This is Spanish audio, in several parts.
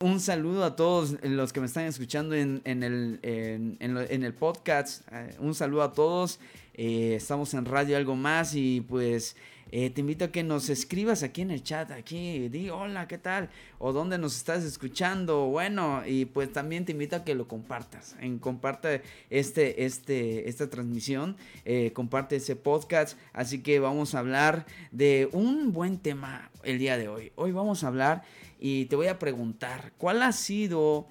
Un saludo a todos los que me están escuchando en, el, en, el, podcast. Eh, un saludo a todos. Eh, estamos en Radio Algo Más y pues eh, te invito a que nos escribas aquí en el chat, aquí, di hola, ¿qué tal? O dónde nos estás escuchando, bueno, y pues también te invito a que lo compartas, en comparte este, este, esta transmisión, eh, comparte ese podcast, así que vamos a hablar de un buen tema el día de hoy. Hoy vamos a hablar y te voy a preguntar, ¿cuál ha sido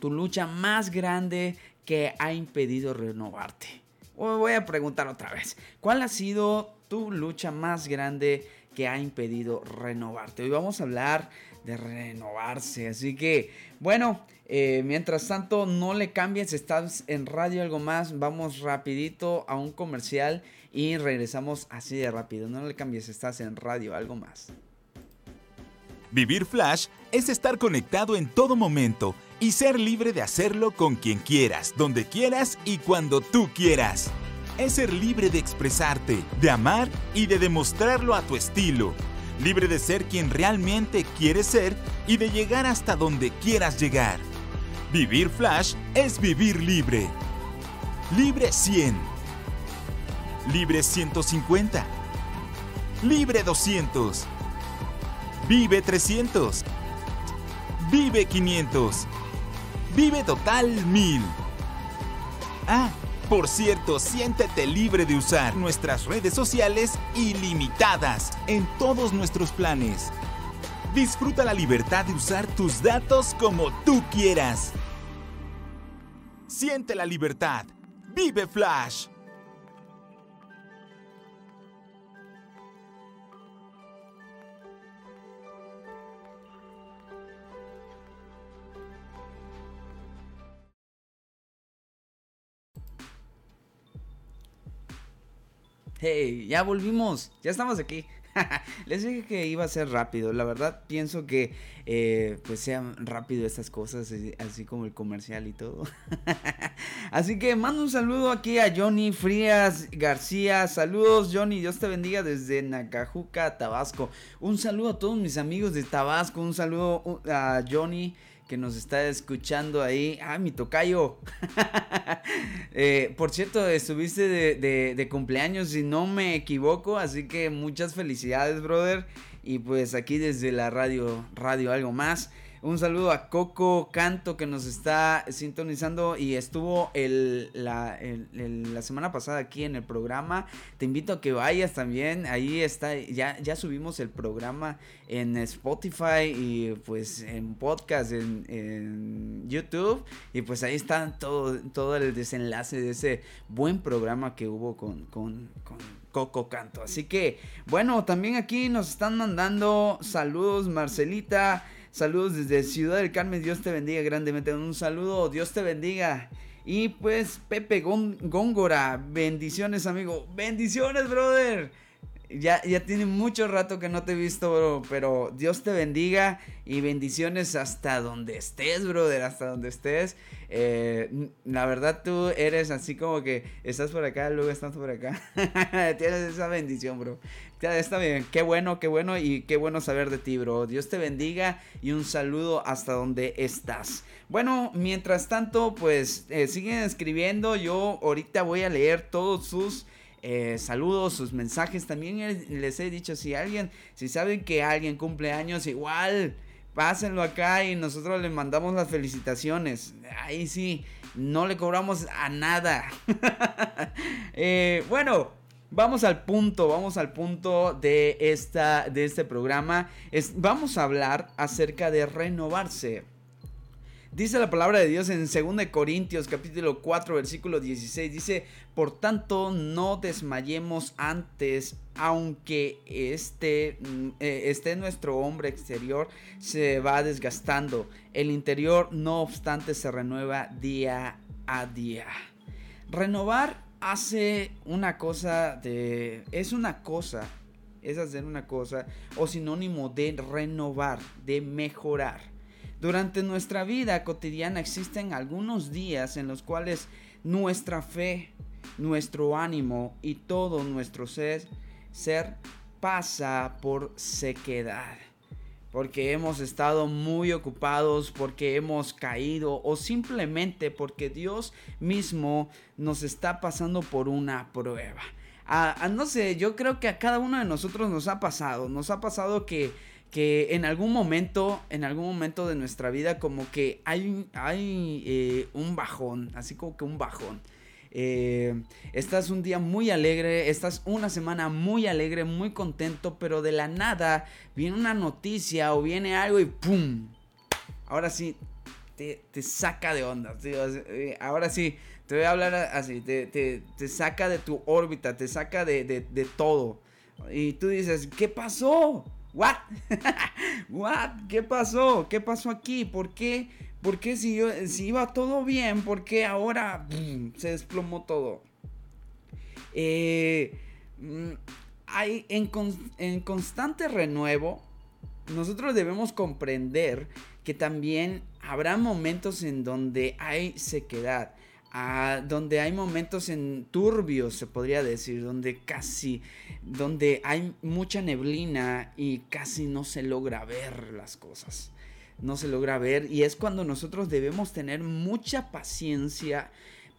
tu lucha más grande que ha impedido renovarte? O voy a preguntar otra vez, ¿cuál ha sido tu lucha más grande que ha impedido renovarte. Hoy vamos a hablar de renovarse. Así que, bueno, eh, mientras tanto, no le cambies. Estás en radio algo más. Vamos rapidito a un comercial y regresamos así de rápido. No le cambies. Estás en radio algo más. Vivir Flash es estar conectado en todo momento y ser libre de hacerlo con quien quieras, donde quieras y cuando tú quieras es ser libre de expresarte, de amar y de demostrarlo a tu estilo. Libre de ser quien realmente quieres ser y de llegar hasta donde quieras llegar. Vivir Flash es vivir libre. Libre 100. Libre 150. Libre 200. Vive 300. Vive 500. Vive total 1000. Ah, por cierto, siéntete libre de usar nuestras redes sociales ilimitadas en todos nuestros planes. Disfruta la libertad de usar tus datos como tú quieras. Siente la libertad. Vive Flash. Hey, ya volvimos, ya estamos aquí. Les dije que iba a ser rápido. La verdad pienso que eh, pues sean rápido estas cosas, así como el comercial y todo. así que mando un saludo aquí a Johnny Frías García. Saludos Johnny, Dios te bendiga desde Nacajuca, Tabasco. Un saludo a todos mis amigos de Tabasco. Un saludo uh, a Johnny que nos está escuchando ahí. Ah, mi tocayo. Eh, por cierto, estuviste de, de, cumpleaños, si no me equivoco. Así que muchas felicidades, brother. Y pues aquí desde la radio, radio algo más. Un saludo a Coco Canto que nos está sintonizando y estuvo el, la, la, semana pasada aquí en el programa. Te invito a que vayas también. Ahí está, ya, ya subimos el programa en Spotify y pues en podcast, en, YouTube. Y pues ahí está todo, todo el desenlace de ese buen programa que hubo con, con, con Coco Canto. Así que, bueno, también aquí nos están mandando saludos, Marcelita. Saludos desde Ciudad del Carmen. Dios te bendiga grandemente. Un saludo. Dios te bendiga. Y pues Pepe Góngora. Bendiciones, amigo. Bendiciones, brother. Ya, ya tiene mucho rato que no te he visto, bro. Pero Dios te bendiga y bendiciones hasta donde estés, brother. Hasta donde estés. Eh, la verdad, tú eres así como que estás por acá, luego estás por acá. Tienes esa bendición, bro. Está bien. Qué bueno, qué bueno y qué bueno saber de ti, bro. Dios te bendiga y un saludo hasta donde estás. Bueno, mientras tanto, pues eh, siguen escribiendo. Yo ahorita voy a leer todos sus eh, saludos, sus mensajes. También les he dicho, si alguien, si saben que alguien cumple años, igual pásenlo acá y nosotros le mandamos las felicitaciones. Ahí sí, no le cobramos a nada. Eh, bueno, vamos al punto, vamos al punto de, esta, de este programa. Vamos a hablar acerca de renovarse. Dice la palabra de Dios en 2 Corintios capítulo 4 versículo 16. Dice, por tanto no desmayemos antes, aunque este, esté nuestro hombre exterior se va desgastando. El interior no obstante se renueva día a día. Renovar hace una cosa de... es una cosa, es hacer una cosa o sinónimo de renovar, de mejorar. Durante nuestra vida cotidiana existen algunos días en los cuales nuestra fe, nuestro ánimo y todo nuestro ser, pasa por sequedad. porque hemos estado muy ocupados, porque hemos caído o simplemente porque Dios mismo nos está pasando por una prueba. A, no sé, yo creo que a cada uno de nosotros nos ha pasado, nos ha pasado que, que en algún momento, en algún momento de nuestra vida como que hay, hay eh, un bajón, así como que un bajón. Eh, estás un día muy alegre, estás una semana muy alegre, muy contento, pero de la nada viene una noticia o viene algo y ¡pum! Ahora sí, te, saca de onda. Eh, ahora sí, te voy a hablar así, te, saca de tu órbita, te saca de, de todo. Y tú dices, ¿qué pasó? ¿Qué pasó? ¿Qué pasó aquí? ¿Por qué? ¿Por qué si, iba todo bien? ¿Por qué ahora se desplomó todo? Eh, mm, hay en constante renuevo, nosotros debemos comprender que también habrá momentos en donde hay sequedad, donde hay momentos en turbios, se podría decir, donde casi, donde hay mucha neblina y casi no se logra ver las cosas no se logra ver y es cuando nosotros debemos tener mucha paciencia,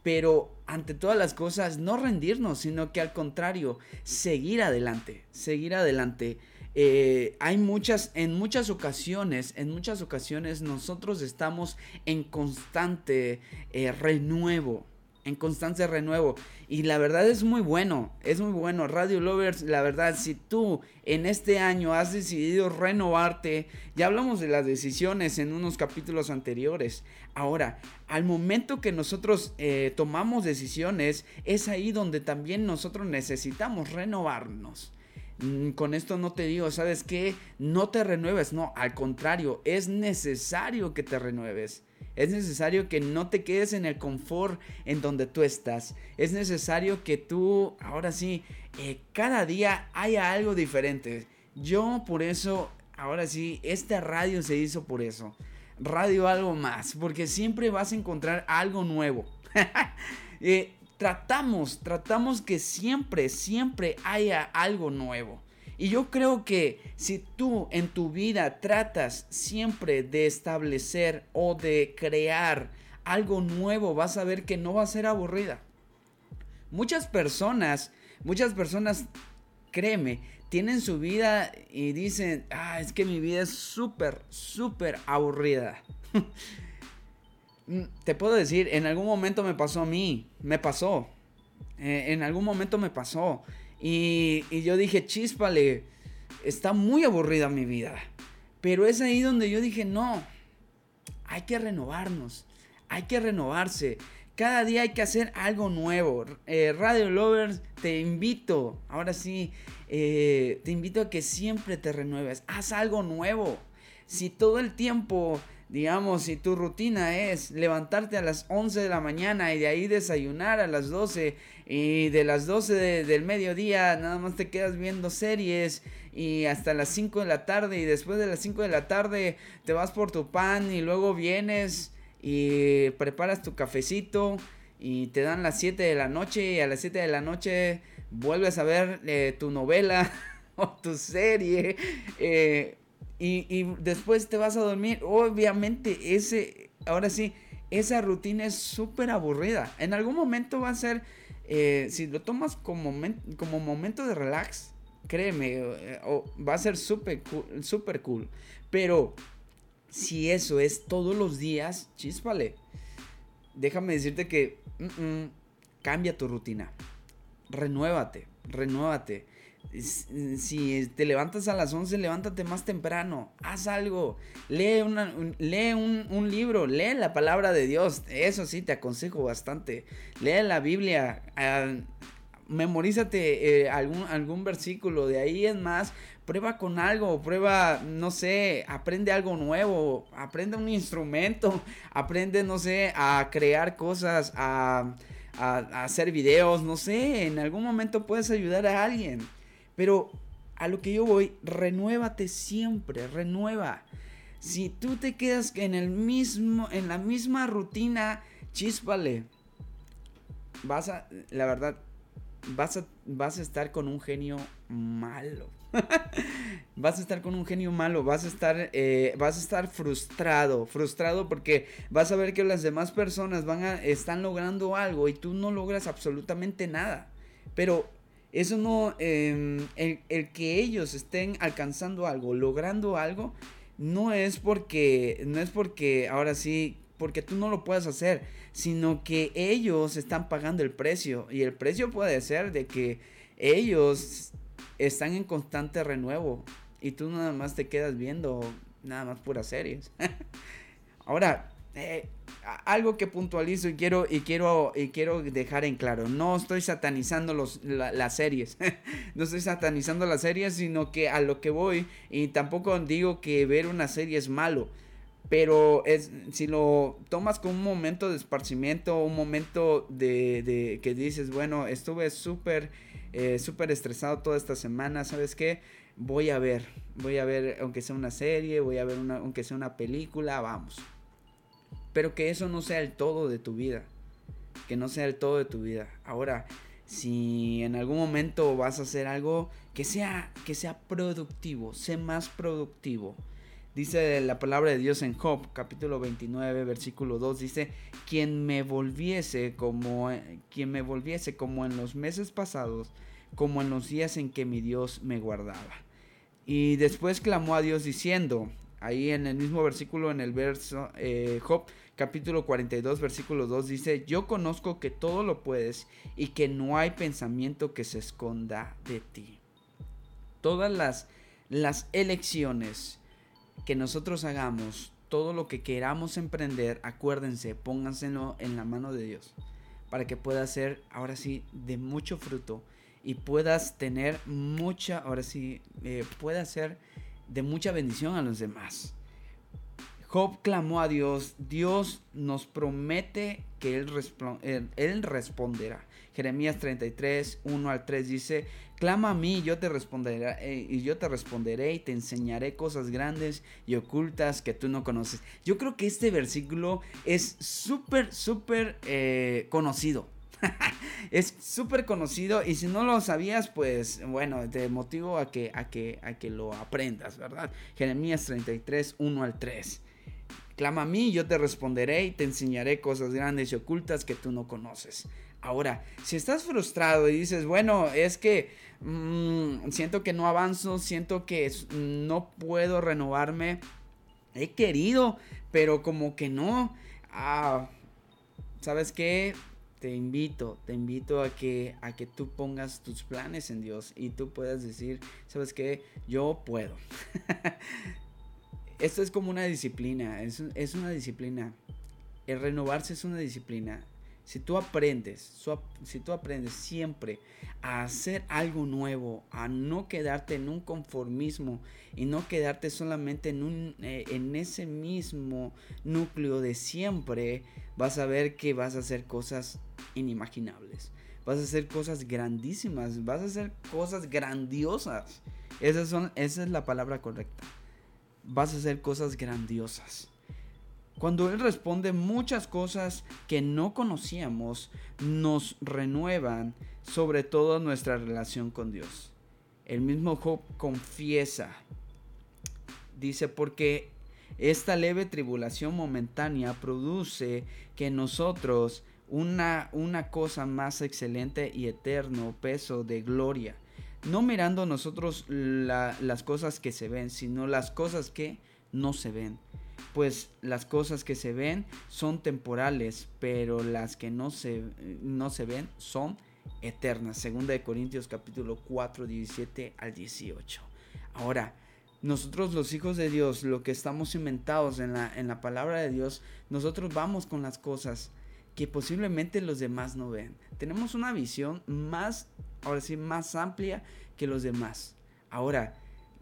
pero ante todas las cosas no rendirnos, sino que al contrario, seguir adelante, seguir adelante. Eh, hay muchas, en muchas ocasiones, en muchas ocasiones nosotros estamos en constante eh, renuevo en constante renuevo. Y la verdad es muy bueno, es muy bueno. Radio Lovers, la verdad, si tú en este año has decidido renovarte, ya hablamos de las decisiones en unos capítulos anteriores. Ahora, al momento que nosotros eh, tomamos decisiones, es ahí donde también nosotros necesitamos renovarnos. Mm, con esto no te digo, ¿sabes qué? No te renueves, no, al contrario, es necesario que te renueves. Es necesario que no te quedes en el confort en donde tú estás. Es necesario que tú, ahora sí, eh, cada día haya algo diferente. Yo por eso, ahora sí, esta radio se hizo por eso. Radio algo más, porque siempre vas a encontrar algo nuevo. Eh, tratamos, tratamos que siempre, siempre haya algo nuevo. Y yo creo que si tú en tu vida tratas siempre de establecer o de crear algo nuevo, vas a ver que no va a ser aburrida. Muchas personas, muchas personas, créeme, tienen su vida y dicen, ah, es que mi vida es súper, súper aburrida. Mm, te puedo decir, en algún momento me pasó a mí, me pasó. Eh, en algún momento me pasó. Y, yo dije, chispale, está muy aburrida mi vida. Pero es ahí donde yo dije, no, hay que renovarnos, hay que renovarse. Cada día hay que hacer algo nuevo. Eh, Radio Lovers, te invito, ahora sí, eh, te invito a que siempre te renueves. Haz algo nuevo. Si todo el tiempo digamos, si tu rutina es levantarte a las 11 de la mañana y de ahí desayunar a las 12 y de las 12 del mediodía nada más te quedas viendo series y hasta las 5 de la tarde y después de las 5 de la tarde te vas por tu pan y luego vienes y preparas tu cafecito y te dan las 7 de la noche y a las 7 de la noche vuelves a ver eh, tu novela o tu serie. Eh, y, después te vas a dormir. Obviamente, ese, ahora sí, esa rutina es súper aburrida. En algún momento va a ser, eh, si lo tomas como, como momento de relax, créeme, eh, va a ser súper cool, super cool. Pero si eso es todos los días, chispale. Déjame decirte que cambia tu rutina. Renuévate, renuévate si te levantas a las 11, levántate más temprano, haz algo, lee, una, un, lee un, libro, lee la palabra de Dios, eso sí te aconsejo bastante, lee la Biblia, memorízate eh, algún, algún versículo, de ahí es más, prueba con algo, prueba, no sé, aprende algo nuevo, aprende un instrumento, aprende, no sé, a crear cosas, a hacer videos, no sé, en algún momento puedes ayudar a alguien. Pero a lo que yo voy, renuévate siempre, renueva. Si tú te quedas en el mismo, en la misma rutina, chispale. Vas a, la verdad, vas a, vas a estar con un genio malo. vas a estar con un genio malo, vas a estar, eh, vas a estar frustrado, frustrado porque vas a ver que las demás personas van a, están logrando algo y tú no logras absolutamente nada. Pero eso no, em, el, el, que ellos estén alcanzando algo, logrando algo, no es porque, no es porque ahora sí, porque tú no lo puedas hacer, sino que ellos están pagando el precio y el precio puede ser de que ellos están en constante renuevo y tú nada más te quedas viendo nada más puras series. Ahora, eh, algo que puntualizo y quiero, y quiero, y quiero dejar en claro, no estoy satanizando los, las series, no estoy satanizando las series, sino que a lo que voy, y tampoco digo que ver una serie es malo, pero es, si lo tomas como un momento de esparcimiento, un momento de, que dices, bueno, estuve súper eh, súper estresado toda esta semana, ¿sabes qué? Voy a ver, voy a ver, aunque sea una serie, voy a ver aunque sea una película, vamos. Pero que eso no sea el todo de tu vida, que no sea el todo de tu vida. Ahora, si en algún momento vas a hacer algo que sea, que sea productivo, sé más productivo. Dice la palabra de Dios en Job, capítulo 29, versículo 2, dice, quien me volviese como quien me volviese como en los meses pasados, como en los días en que mi Dios me guardaba. Y después clamó a Dios diciendo, ahí en el mismo versículo, en el verso eh, Job capítulo 42, versículo 2 dice, yo conozco que todo lo puedes y que no hay pensamiento que se esconda de ti. Todas las, las elecciones, que nosotros hagamos, todo lo que queramos emprender, acuérdense, pónganselo en la mano de Dios. Para que pueda ser, ahora sí, de mucho fruto. Y puedas tener mucha, ahora sí, eh, pueda ser de mucha bendición a los demás. Job clamó a Dios, Dios nos promete que Él, responderá. Jeremías 33, 1 al 3 dice, clama a mí yo te responderé, eh, y yo te responderé y te enseñaré cosas grandes y ocultas que tú no conoces. Yo creo que este versículo es súper, súper eh, conocido. es súper conocido y si no lo sabías, pues bueno, te motivo a que, a que, a que lo aprendas, ¿verdad? Jeremías 33, 1 al 3. Clama a mí, yo te responderé y te enseñaré cosas grandes y ocultas que tú no conoces. Ahora, si estás frustrado y dices, bueno, es que mm, siento que no avanzo, siento que no puedo renovarme, he querido, pero como que no. Ah, ¿Sabes qué? Te invito, te invito a que, a que tú pongas tus planes en Dios y tú puedas decir, ¿sabes qué? Yo puedo. Esto es como una disciplina, es, es una disciplina. El renovarse es una disciplina. Si tú aprendes, si tú aprendes siempre a hacer algo nuevo, a no quedarte en un conformismo y no quedarte solamente en, un, eh, en ese mismo núcleo de siempre, vas a ver que vas a hacer cosas inimaginables. Vas a hacer cosas grandísimas, vas a hacer cosas grandiosas. Esas son, esa es la palabra correcta. Vas a hacer cosas grandiosas. Cuando Él responde muchas cosas que no conocíamos, nos renuevan sobre todo nuestra relación con Dios. El mismo Job confiesa, dice, porque esta leve tribulación momentánea produce que nosotros una, una cosa más excelente y eterno peso de gloria. No mirando nosotros las cosas que se ven, sino las cosas que no se ven pues las cosas que se ven son temporales, pero las que no se, no se ven son eternas. Segunda de Corintios capítulo 4, 17 al 18. Ahora, nosotros los hijos de Dios, lo que estamos inventados en la, en la palabra de Dios, nosotros vamos con las cosas que posiblemente los demás no ven. Tenemos una visión más, ahora sí, más amplia que los demás. Ahora,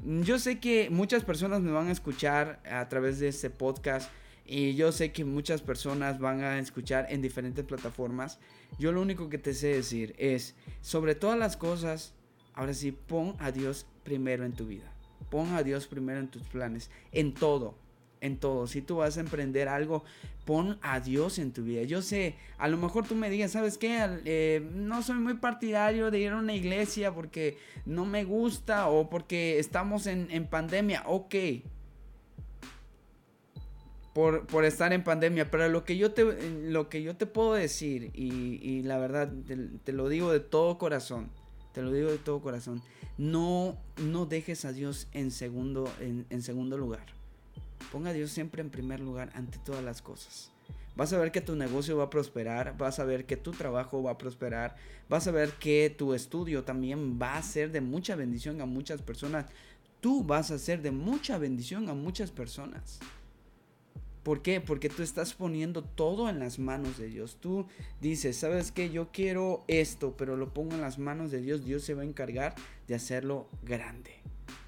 yo sé que muchas personas me van a escuchar a través de este podcast y yo sé que muchas personas van a escuchar en diferentes plataformas. Yo lo único que te sé decir es, sobre todas las cosas, ahora sí, pon a Dios primero en tu vida. Pon a Dios primero en tus planes, en todo, en todo. Si tú vas a emprender algo, pon a Dios en tu vida. Yo sé, a lo mejor tú me digas, ¿sabes qué? Eh, no soy muy partidario de ir a una iglesia porque no me gusta o porque estamos en, en pandemia. Ok, por, estar en pandemia. Pero lo que yo te, lo que yo te puedo decir, y, la verdad te, lo digo de todo corazón, te lo digo de todo corazón, no, no dejes a Dios en segundo, en, segundo lugar. Ponga a Dios siempre en primer lugar ante todas las cosas. Vas a ver que tu negocio va a prosperar, vas a ver que tu trabajo va a prosperar, vas a ver que tu estudio también va a ser de mucha bendición a muchas personas. Tú vas a ser de mucha bendición a muchas personas. ¿Por qué? Porque tú estás poniendo todo en las manos de Dios. Tú dices, ¿sabes qué? Yo quiero esto, pero lo pongo en las manos de Dios. Dios se va a encargar de hacerlo grande.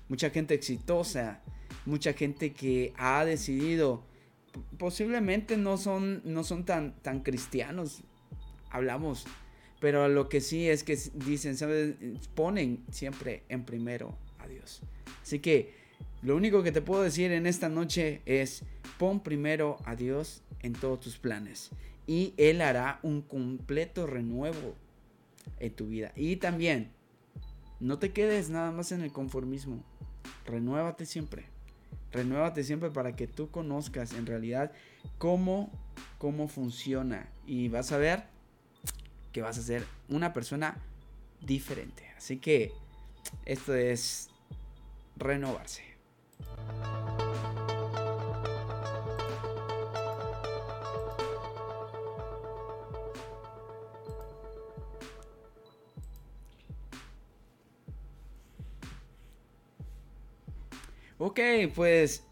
Mucha gente exitosa, mucha gente que ha decidido, posiblemente no son, no son tan, tan cristianos, hablamos, pero lo que sí es que dicen, ¿sabes? Ponen siempre en primero a Dios. Así que lo único que te puedo decir en esta noche es, pon primero a Dios en todos tus planes y Él hará un completo renuevo en tu vida. Y también, no te quedes nada más en el conformismo, renuévate siempre. Renuévate siempre para que tú conozcas en realidad cómo, cómo funciona. Y vas a ver que vas a ser una persona diferente. Así que esto es renovarse. Ok, pues.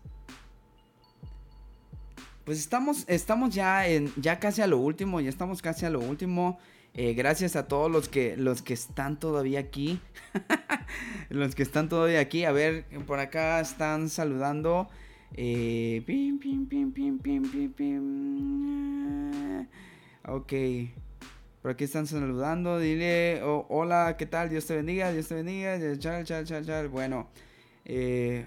Pues estamos, estamos ya en, ya casi a lo último, ya estamos casi a lo último. Eh, gracias a todos los que, los que están todavía aquí. los que están todavía aquí. A ver, por acá están saludando. Eh, pim, pim, pim, pim, pim, pim, pim. Ok. Por aquí están saludando. Dile, hola, ¿qué tal? Dios te bendiga, Dios te bendiga. Chal, chal, chal, chal. Bueno. Eh,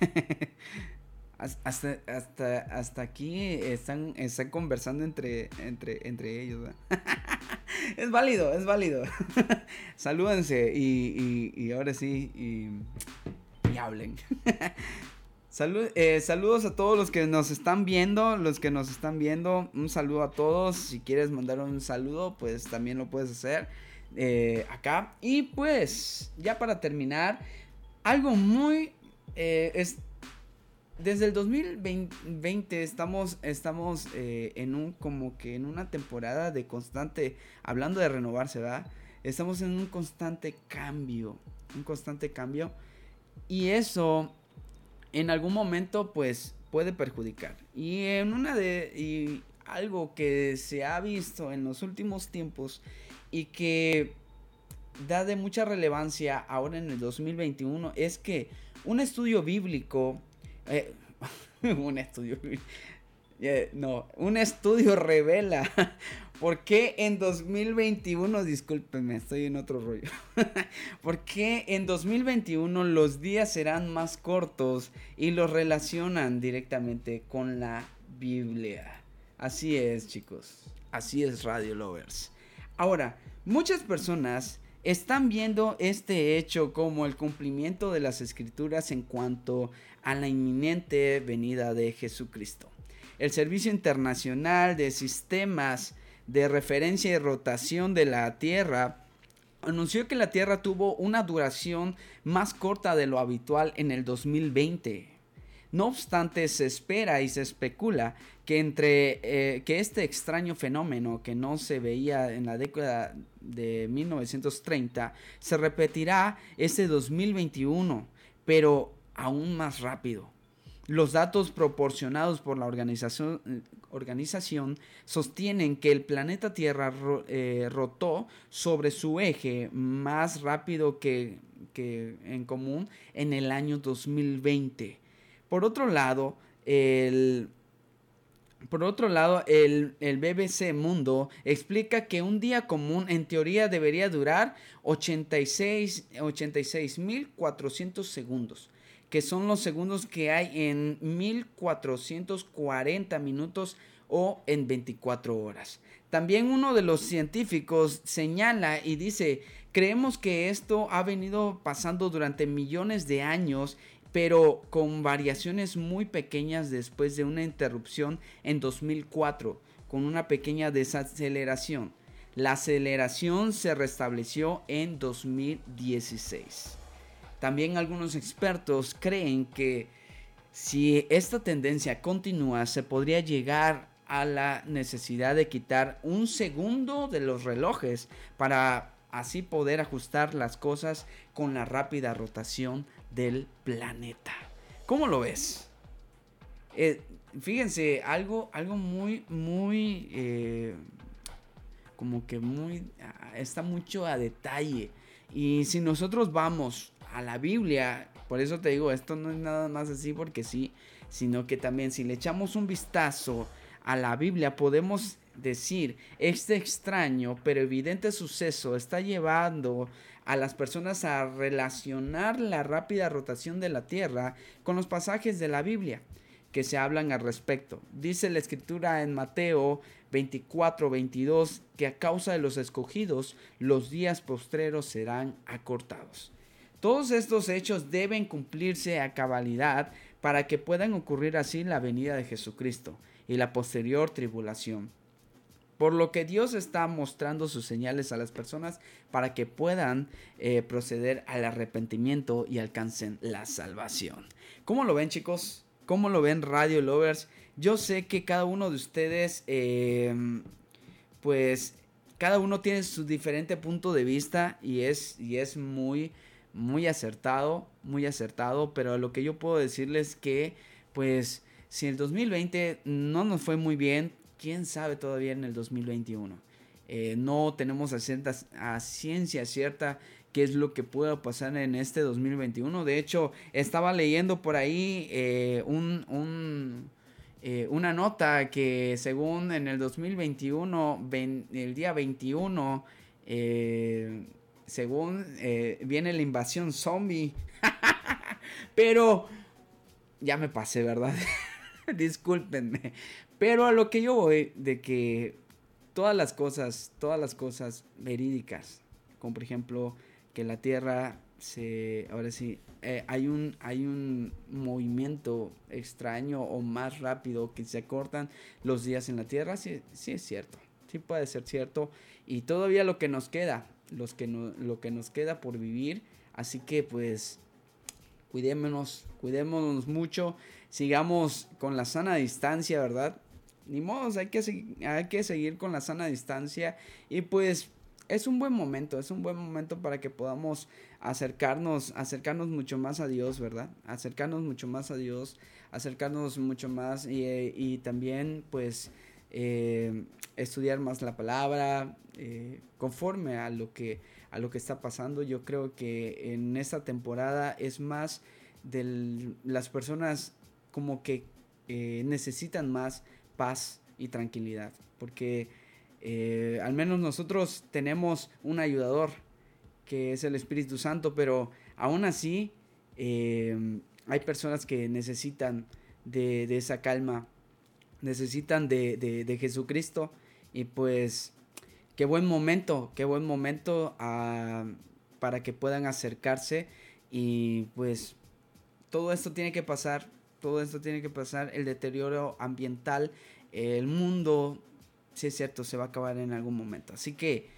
hasta, hasta, hasta aquí están, están conversando entre, entre, entre ellos. es válido, es válido. Salúdense y, y, ahora sí, y, y hablen. Eh, saludos a todos los que nos están viendo, los que nos están viendo, un saludo a todos. Si quieres mandar un saludo, pues también lo puedes hacer eh, acá. Y pues, ya para terminar, algo muy eh, es, desde el 2020 estamos, estamos eh, en un como que en una temporada de constante, hablando de renovarse, ¿verdad? Estamos en un constante cambio, un constante cambio. Y eso en algún momento pues puede perjudicar. Y en una de y algo que se ha visto en los últimos tiempos y que da de mucha relevancia ahora en el 2021 es que un estudio bíblico, eh, un estudio eh, no, un estudio revela por qué en 2021, discúlpenme, estoy en otro rollo, por qué en 2021 los días serán más cortos y los relacionan directamente con la Biblia. Así es, chicos, así es, Radio Lovers. Ahora, muchas personas están viendo este hecho como el cumplimiento de las escrituras en cuanto a la inminente venida de Jesucristo. El Servicio Internacional de Sistemas de Referencia y Rotación de la Tierra anunció que la Tierra tuvo una duración más corta de lo habitual en el 2020. No obstante, se espera y se especula que entre eh, que este extraño fenómeno que no se veía en la década de 1930 se repetirá ese 2021, pero aún más rápido. Los datos proporcionados por la organización, organización sostienen que el planeta Tierra eh, rotó sobre su eje más rápido que, que en común en el año 2020 por otro lado, el, por otro lado, el, BBC Mundo explica que un día común en teoría debería durar 86.400 segundos, que son los segundos que hay en 1440 minutos o en 24 horas. También uno de los científicos señala y dice, creemos que esto ha venido pasando durante millones de años, pero con variaciones muy pequeñas después de una interrupción en 2004, con una pequeña desaceleración. La aceleración se restableció en 2016. También algunos expertos creen que si esta tendencia continúa se podría llegar a la necesidad de quitar un segundo de los relojes para así poder ajustar las cosas con la rápida rotación del planeta. ¿Cómo lo ves? Eh, fíjense, algo, algo muy, muy, eh, como que muy, ah, está mucho a detalle. Y si nosotros vamos a la Biblia, por eso te digo, esto no es nada más así porque sí, sino que también si le echamos un vistazo a la Biblia podemos decir, este extraño pero evidente suceso está llevando a las personas a relacionar la rápida rotación de la Tierra con los pasajes de la Biblia que se hablan al respecto. Dice la escritura en Mateo 24, 22 que a causa de los escogidos los días postreros serán acortados. Todos estos hechos deben cumplirse a cabalidad para que puedan ocurrir así la venida de Jesucristo y la posterior tribulación. Por lo que Dios está mostrando sus señales a las personas para que puedan eh, proceder al arrepentimiento y alcancen la salvación. ¿Cómo lo ven chicos? ¿Cómo lo ven Radio Lovers? Yo sé que cada uno de ustedes, em, pues, cada uno tiene su diferente punto de vista y es, y es muy, muy acertado, muy acertado, pero lo que yo puedo decirles que, pues, si el 2020 no nos fue muy bien, quién sabe todavía en el 2021. Eh, no tenemos a, ciencia cierta qué es lo que pueda pasar en este 2021. De hecho, estaba leyendo por ahí eh, un, eh, una nota que según en el 2021, el día 21, según viene la invasión zombie. Pero ya me pasé, ¿verdad? Discúlpenme. Pero a lo que yo voy, de que todas las cosas, todas las cosas verídicas, como por ejemplo que la Tierra se, ahora sí, eh, hay un, hay un movimiento extraño o más rápido que se cortan los días en la Tierra, sí, sí es cierto, sí puede ser cierto y todavía lo que nos queda, los que lo que nos queda por vivir, así que pues cuidémonos, cuidémonos mucho sigamos con la sana distancia, ¿verdad? Ni modo, hay que, hay que seguir con la sana distancia y pues es un buen momento, es un buen momento para que podamos acercarnos, acercarnos mucho más a Dios, ¿verdad? Acercarnos mucho más a Dios, acercarnos mucho más y, también pues eh, estudiar más la palabra eh, conforme a lo que a lo que está pasando. Yo creo que en esta temporada es más de las personas como que eh, necesitan más paz y tranquilidad. Porque eh, al menos nosotros tenemos un ayudador que es el Espíritu Santo, pero aún así eh, hay personas que necesitan de, esa calma, necesitan de, Jesucristo y pues qué buen momento, qué buen momento ah, para que puedan acercarse y pues todo esto tiene que pasar todo esto tiene que pasar, el deterioro ambiental, el mundo, si es cierto, se va a acabar en algún momento. Así que,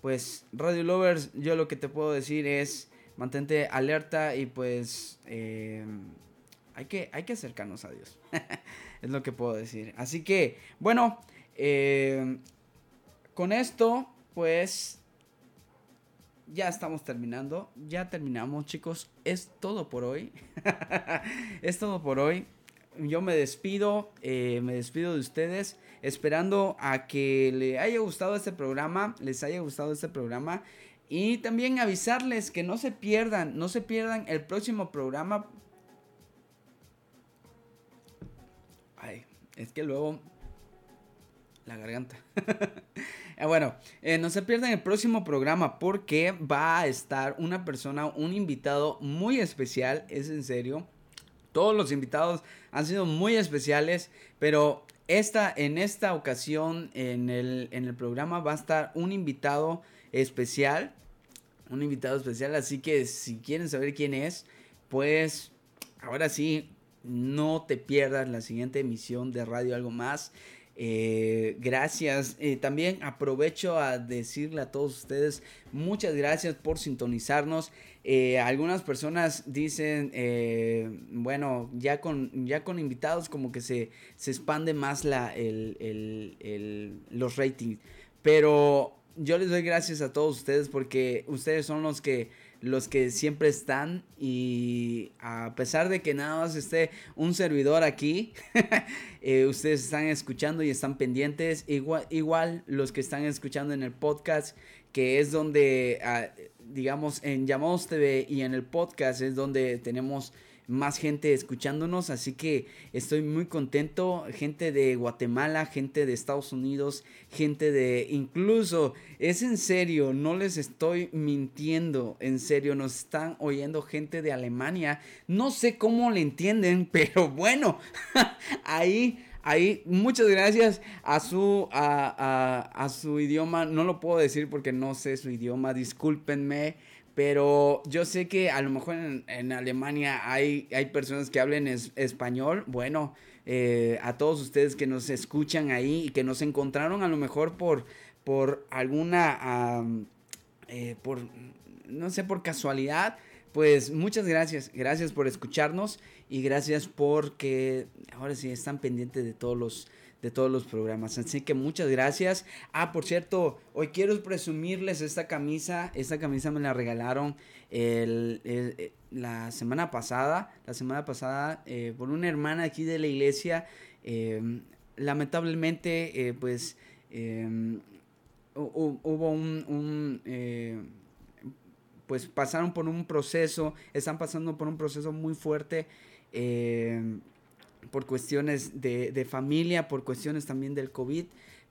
pues, Radio Lovers, yo lo que te puedo decir es, mantente alerta y pues eh, hay, que, hay que acercarnos a Dios. es lo que puedo decir. Así que, bueno, eh, con esto, pues ya estamos terminando. Ya terminamos, chicos. Es todo por hoy. es todo por hoy. Yo me despido. Eh, me despido de ustedes. Esperando a que le haya gustado este programa. Les haya gustado este programa. Y también avisarles que no se pierdan. No se pierdan el próximo programa. Ay, es que luego la garganta. Eh, bueno, eh, no se pierdan el próximo programa porque va a estar una persona, un invitado muy especial, es en serio. Todos los invitados han sido muy especiales, pero esta, en esta ocasión en el, en el programa va a estar un invitado especial. Un invitado especial, así que si quieren saber quién es, pues ahora sí, no te pierdas la siguiente emisión de Radio Algo Más. Eh, gracias. Eh, también aprovecho a decirle a todos ustedes muchas gracias por sintonizarnos. Eh, algunas personas dicen, bueno, ya con, ya con invitados como que se, se expande más la, los ratings. Pero yo les doy gracias a todos ustedes porque ustedes son los que los que siempre están y a pesar de que nada más esté un servidor aquí, eh, ustedes están escuchando y están pendientes. Igual, igual los que están escuchando en el podcast, que es donde, ah, digamos, en Llamados TV y en el podcast es donde tenemos más gente escuchándonos, así que estoy muy contento, gente de Guatemala, gente de Estados Unidos, gente de incluso, es en serio, no les estoy mintiendo, en serio, nos están oyendo gente de Alemania, no sé cómo le entienden, pero bueno, ahí... Ahí, muchas gracias a su, a, a, a su idioma. No lo puedo decir porque no sé su idioma. Discúlpenme. Pero yo sé que a lo mejor en, Alemania hay, hay personas que hablen español. Bueno, eh, a todos ustedes que nos escuchan ahí y que nos encontraron a lo mejor por, por alguna, eh, por, no sé, por casualidad. Pues muchas gracias, gracias por escucharnos y gracias porque ahora sí están pendientes de todos los de todos los programas. Así que muchas gracias. Ah, por cierto, hoy quiero presumirles esta camisa. Esta camisa me la regalaron eh, la semana pasada. La semana pasada eh, por una hermana aquí de la iglesia. Em, lamentablemente, eh, pues em, hubo un... pues pasaron por un proceso, están pasando por un proceso muy fuerte em, por cuestiones de, familia, por cuestiones también del COVID,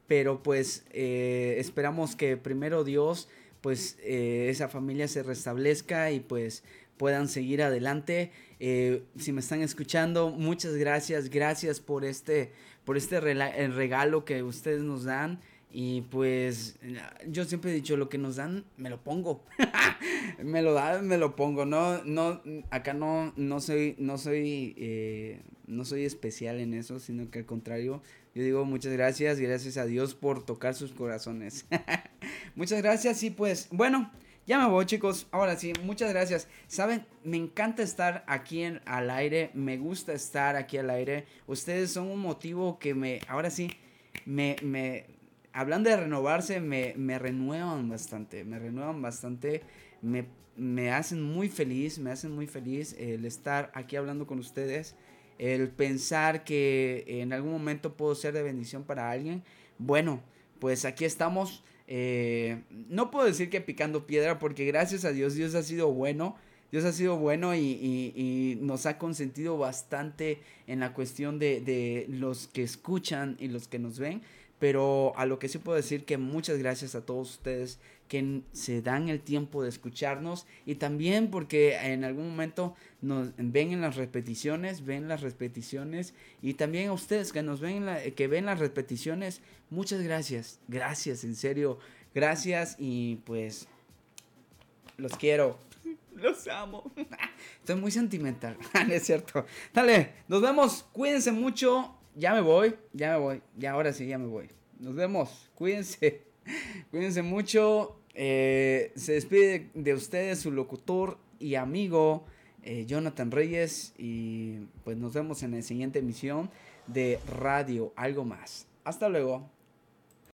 pero pues eh, esperamos que primero Dios, pues eh, esa familia se restablezca y pues puedan seguir adelante. Eh, si me están escuchando, muchas gracias, gracias por este, por este regalo que ustedes nos dan. Y pues yo siempre he dicho, lo que nos dan, me lo pongo. me lo dan, me lo pongo. No, no, acá no, no soy, no soy, no soy especial en eso, sino que al contrario, yo digo muchas gracias, gracias a Dios por tocar sus corazones. muchas gracias y pues, bueno, ya me voy chicos. Ahora sí, muchas gracias. Saben, me encanta estar aquí en, al aire, me gusta estar aquí al aire. Ustedes son un motivo que me, ahora sí, me, me hablando de renovarse, me, me renuevan bastante, me renuevan bastante, me, me, hacen muy feliz, me hacen muy feliz el estar aquí hablando con ustedes, el pensar que en algún momento puedo ser de bendición para alguien. Bueno, pues aquí estamos. Eh, no puedo decir que picando piedra porque gracias a Dios Dios ha sido bueno. Dios ha sido bueno y, y, nos ha consentido bastante en la cuestión de, de, los que escuchan y los que nos ven. Pero a lo que sí puedo decir que muchas gracias a todos ustedes que se dan el tiempo de escucharnos y también porque en algún momento nos ven en las repeticiones, ven las repeticiones y también a ustedes que nos ven, que ven las repeticiones, muchas gracias, gracias, en serio, gracias y pues los quiero, los amo. Estoy muy sentimental, es cierto. Dale, nos vemos, cuídense mucho ya me voy, ya me voy, ya ahora sí, ya me voy. Nos vemos, cuídense, cuídense mucho. Eh, se despide de ustedes su locutor y amigo eh, Jonathan Reyes y pues nos vemos en la siguiente emisión de Radio Algo Más. Hasta luego.